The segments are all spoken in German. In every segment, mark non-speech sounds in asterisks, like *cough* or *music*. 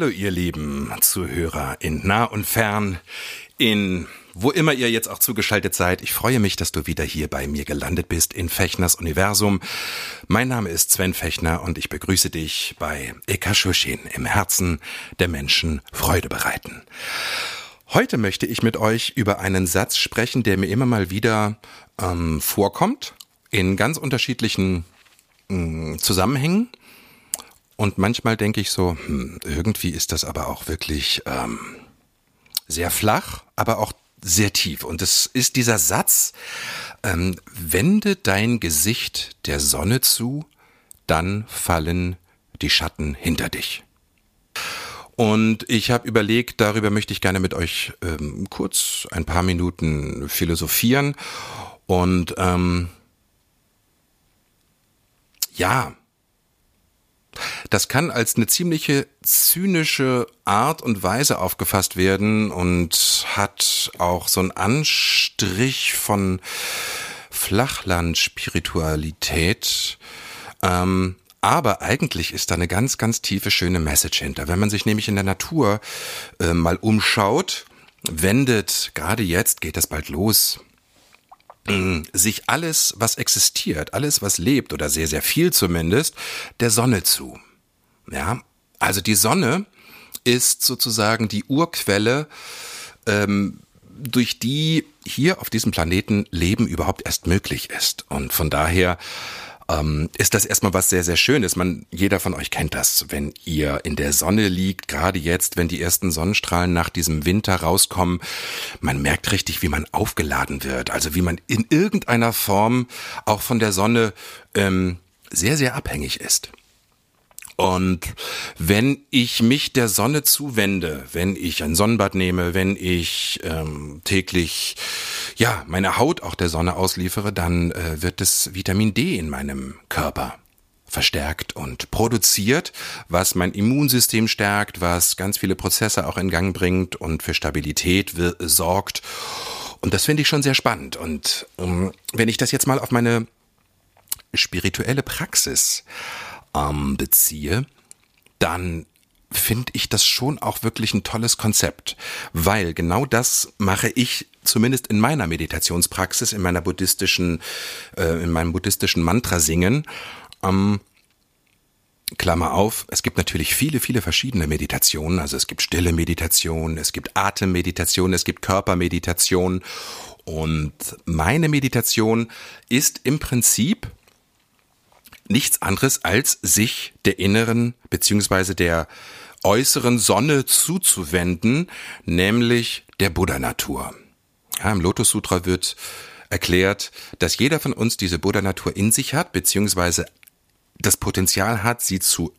Hallo ihr lieben Zuhörer in nah und fern, in wo immer ihr jetzt auch zugeschaltet seid. Ich freue mich, dass du wieder hier bei mir gelandet bist in Fechners Universum. Mein Name ist Sven Fechner und ich begrüße dich bei Ekashushin im Herzen der Menschen Freude bereiten. Heute möchte ich mit euch über einen Satz sprechen, der mir immer mal wieder ähm, vorkommt, in ganz unterschiedlichen mh, Zusammenhängen. Und manchmal denke ich so, hm, irgendwie ist das aber auch wirklich ähm, sehr flach, aber auch sehr tief. Und es ist dieser Satz, ähm, wende dein Gesicht der Sonne zu, dann fallen die Schatten hinter dich. Und ich habe überlegt, darüber möchte ich gerne mit euch ähm, kurz ein paar Minuten philosophieren. Und ähm, ja, das kann als eine ziemliche zynische Art und Weise aufgefasst werden und hat auch so einen Anstrich von Flachland-Spiritualität. Ähm, aber eigentlich ist da eine ganz, ganz tiefe, schöne Message hinter. Wenn man sich nämlich in der Natur äh, mal umschaut, wendet, gerade jetzt geht das bald los, *clears throat* sich alles, was existiert, alles, was lebt oder sehr, sehr viel zumindest, der Sonne zu. Ja, also die Sonne ist sozusagen die Urquelle, ähm, durch die hier auf diesem Planeten Leben überhaupt erst möglich ist. Und von daher ähm, ist das erstmal was sehr, sehr Schönes. Man, jeder von euch kennt das, wenn ihr in der Sonne liegt, gerade jetzt, wenn die ersten Sonnenstrahlen nach diesem Winter rauskommen. Man merkt richtig, wie man aufgeladen wird. Also wie man in irgendeiner Form auch von der Sonne ähm, sehr, sehr abhängig ist. Und wenn ich mich der Sonne zuwende, wenn ich ein Sonnenbad nehme, wenn ich ähm, täglich ja meine Haut auch der Sonne ausliefere, dann äh, wird das Vitamin D in meinem Körper verstärkt und produziert, was mein Immunsystem stärkt, was ganz viele Prozesse auch in Gang bringt und für Stabilität sorgt. Und das finde ich schon sehr spannend. Und ähm, wenn ich das jetzt mal auf meine spirituelle Praxis ähm, beziehe, dann finde ich das schon auch wirklich ein tolles Konzept, weil genau das mache ich zumindest in meiner Meditationspraxis, in meiner buddhistischen, äh, in meinem buddhistischen Mantra singen. Ähm, Klammer auf, es gibt natürlich viele, viele verschiedene Meditationen. Also es gibt stille Meditation, es gibt Atemmeditation, es gibt Körpermeditation. Und meine Meditation ist im Prinzip nichts anderes als sich der inneren beziehungsweise der äußeren Sonne zuzuwenden, nämlich der Buddha-Natur. Ja, Im Lotus Sutra wird erklärt, dass jeder von uns diese Buddha-Natur in sich hat, beziehungsweise das Potenzial hat, sie zu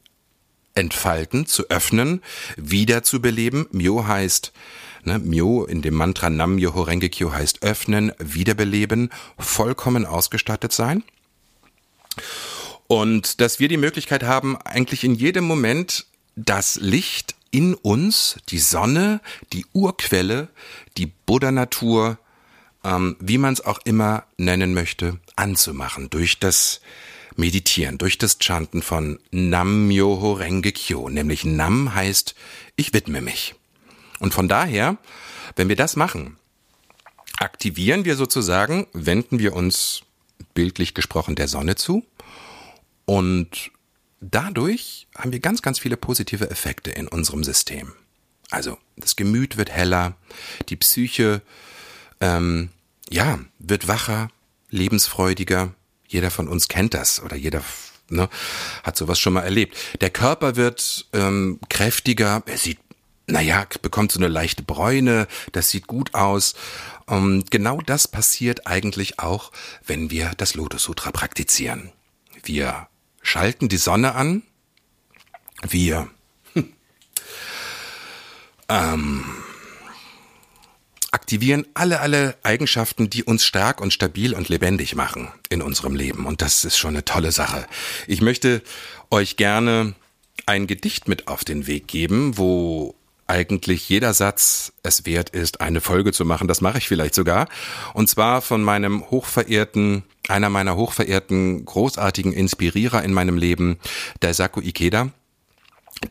entfalten, zu öffnen, wiederzubeleben. Myo heißt, ne, Myo in dem Mantra Nam Myoho Renge Kyo heißt öffnen, wiederbeleben, vollkommen ausgestattet sein. Und dass wir die Möglichkeit haben, eigentlich in jedem Moment das Licht in uns, die Sonne, die Urquelle, die Buddha-Natur, ähm, wie man es auch immer nennen möchte, anzumachen durch das Meditieren, durch das Chanten von Nam Myoho Renge Kyo. Nämlich Nam heißt, ich widme mich. Und von daher, wenn wir das machen, aktivieren wir sozusagen, wenden wir uns bildlich gesprochen der Sonne zu und dadurch haben wir ganz, ganz viele positive Effekte in unserem System. Also das Gemüt wird heller, die Psyche ähm, ja wird wacher, lebensfreudiger. Jeder von uns kennt das oder jeder ne, hat sowas schon mal erlebt. Der Körper wird ähm, kräftiger, er sieht, naja, bekommt so eine leichte Bräune, das sieht gut aus. Und genau das passiert eigentlich auch, wenn wir das Lotus Sutra praktizieren. Wir schalten die Sonne an Wir ähm, aktivieren alle, alle Eigenschaften, die uns stark und stabil und lebendig machen in unserem Leben. Und das ist schon eine tolle Sache. Ich möchte euch gerne ein Gedicht mit auf den Weg geben, wo eigentlich jeder Satz es wert ist, eine Folge zu machen. Das mache ich vielleicht sogar. Und zwar von meinem hochverehrten, einer meiner hochverehrten, großartigen Inspirierer in meinem Leben, der Saku Ikeda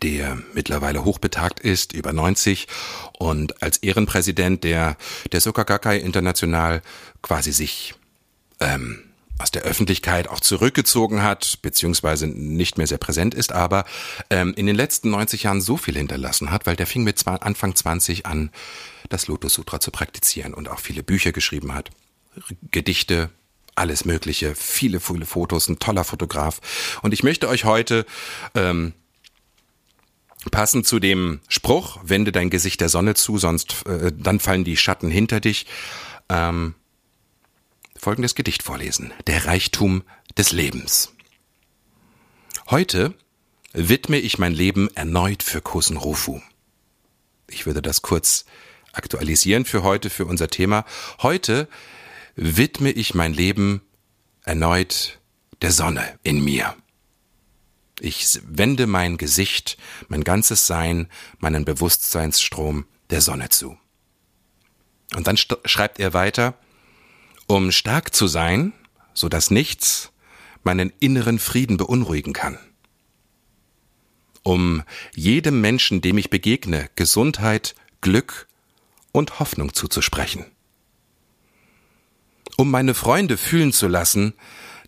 der mittlerweile hochbetagt ist, über 90 und als Ehrenpräsident der, der Sokagakai International quasi sich ähm, aus der Öffentlichkeit auch zurückgezogen hat, beziehungsweise nicht mehr sehr präsent ist, aber ähm, in den letzten 90 Jahren so viel hinterlassen hat, weil der fing mit Anfang 20 an, das Lotus Sutra zu praktizieren und auch viele Bücher geschrieben hat. Gedichte, alles Mögliche, viele, viele Fotos, ein toller Fotograf. Und ich möchte euch heute ähm, passend zu dem Spruch, wende dein Gesicht der Sonne zu, sonst äh, dann fallen die Schatten hinter dich, ähm, folgendes Gedicht vorlesen. Der Reichtum des Lebens. Heute widme ich mein Leben erneut für Kosen Rufu. Ich würde das kurz aktualisieren für heute, für unser Thema. Heute widme ich mein Leben erneut der Sonne in mir. Ich wende mein Gesicht, mein ganzes Sein, meinen Bewusstseinsstrom der Sonne zu. Und dann schreibt er weiter, um stark zu sein, so dass nichts meinen inneren Frieden beunruhigen kann. Um jedem Menschen, dem ich begegne, Gesundheit, Glück und Hoffnung zuzusprechen. Um meine Freunde fühlen zu lassen,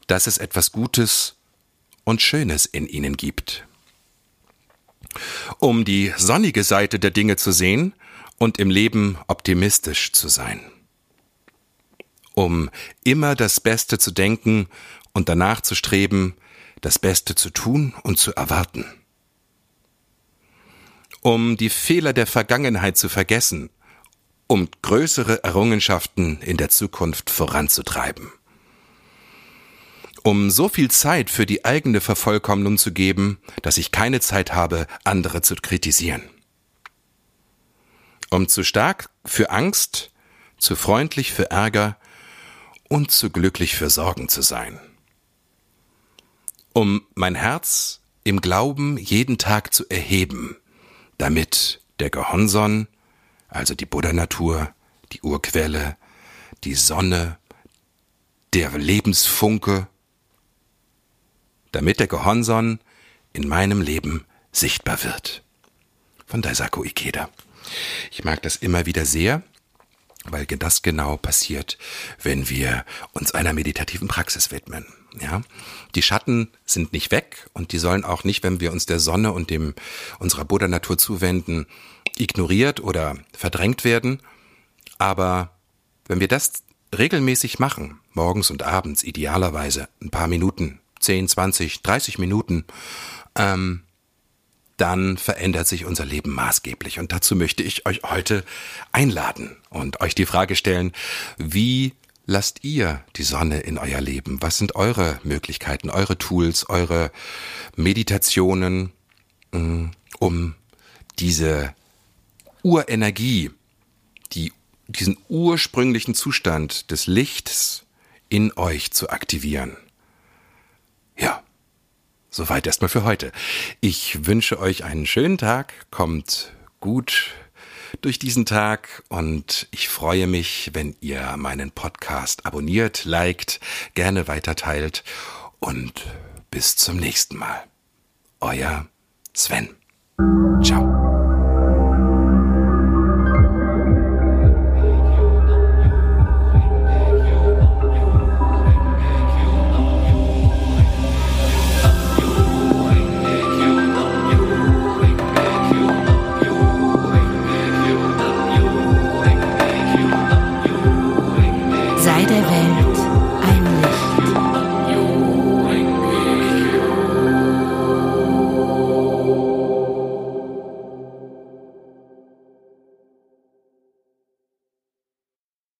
dass es etwas Gutes und Schönes in ihnen gibt. Um die sonnige Seite der Dinge zu sehen und im Leben optimistisch zu sein um immer das Beste zu denken und danach zu streben, das Beste zu tun und zu erwarten. Um die Fehler der Vergangenheit zu vergessen, um größere Errungenschaften in der Zukunft voranzutreiben. Um so viel Zeit für die eigene Vervollkommnung zu geben, dass ich keine Zeit habe, andere zu kritisieren. Um zu stark für Angst, zu freundlich für Ärger, und zu glücklich für Sorgen zu sein. Um mein Herz im Glauben jeden Tag zu erheben, damit der Gehonson, also die Buddha-Natur, die Urquelle, die Sonne, der Lebensfunke, damit der Gehonson in meinem Leben sichtbar wird. Von Daisaku Ikeda. Ich mag das immer wieder sehr, weil das genau passiert, wenn wir uns einer meditativen Praxis widmen. Ja, die Schatten sind nicht weg und die sollen auch nicht, wenn wir uns der Sonne und dem unserer Buddha-Natur zuwenden, ignoriert oder verdrängt werden. Aber wenn wir das regelmäßig machen, morgens und abends idealerweise ein paar Minuten, 10, 20, 30 Minuten, ähm, dann verändert sich unser Leben maßgeblich. Und dazu möchte ich euch heute einladen und euch die Frage stellen, wie lasst ihr die Sonne in euer Leben? Was sind eure Möglichkeiten, eure Tools, eure Meditationen, mm, um diese Urenergie, die, diesen ursprünglichen Zustand des Lichts in euch zu aktivieren? Ja, Soweit erstmal für heute. Ich wünsche euch einen schönen Tag, kommt gut durch diesen Tag und ich freue mich, wenn ihr meinen Podcast abonniert, liked, gerne weiterteilt und bis zum nächsten Mal. Euer Sven. Ciao.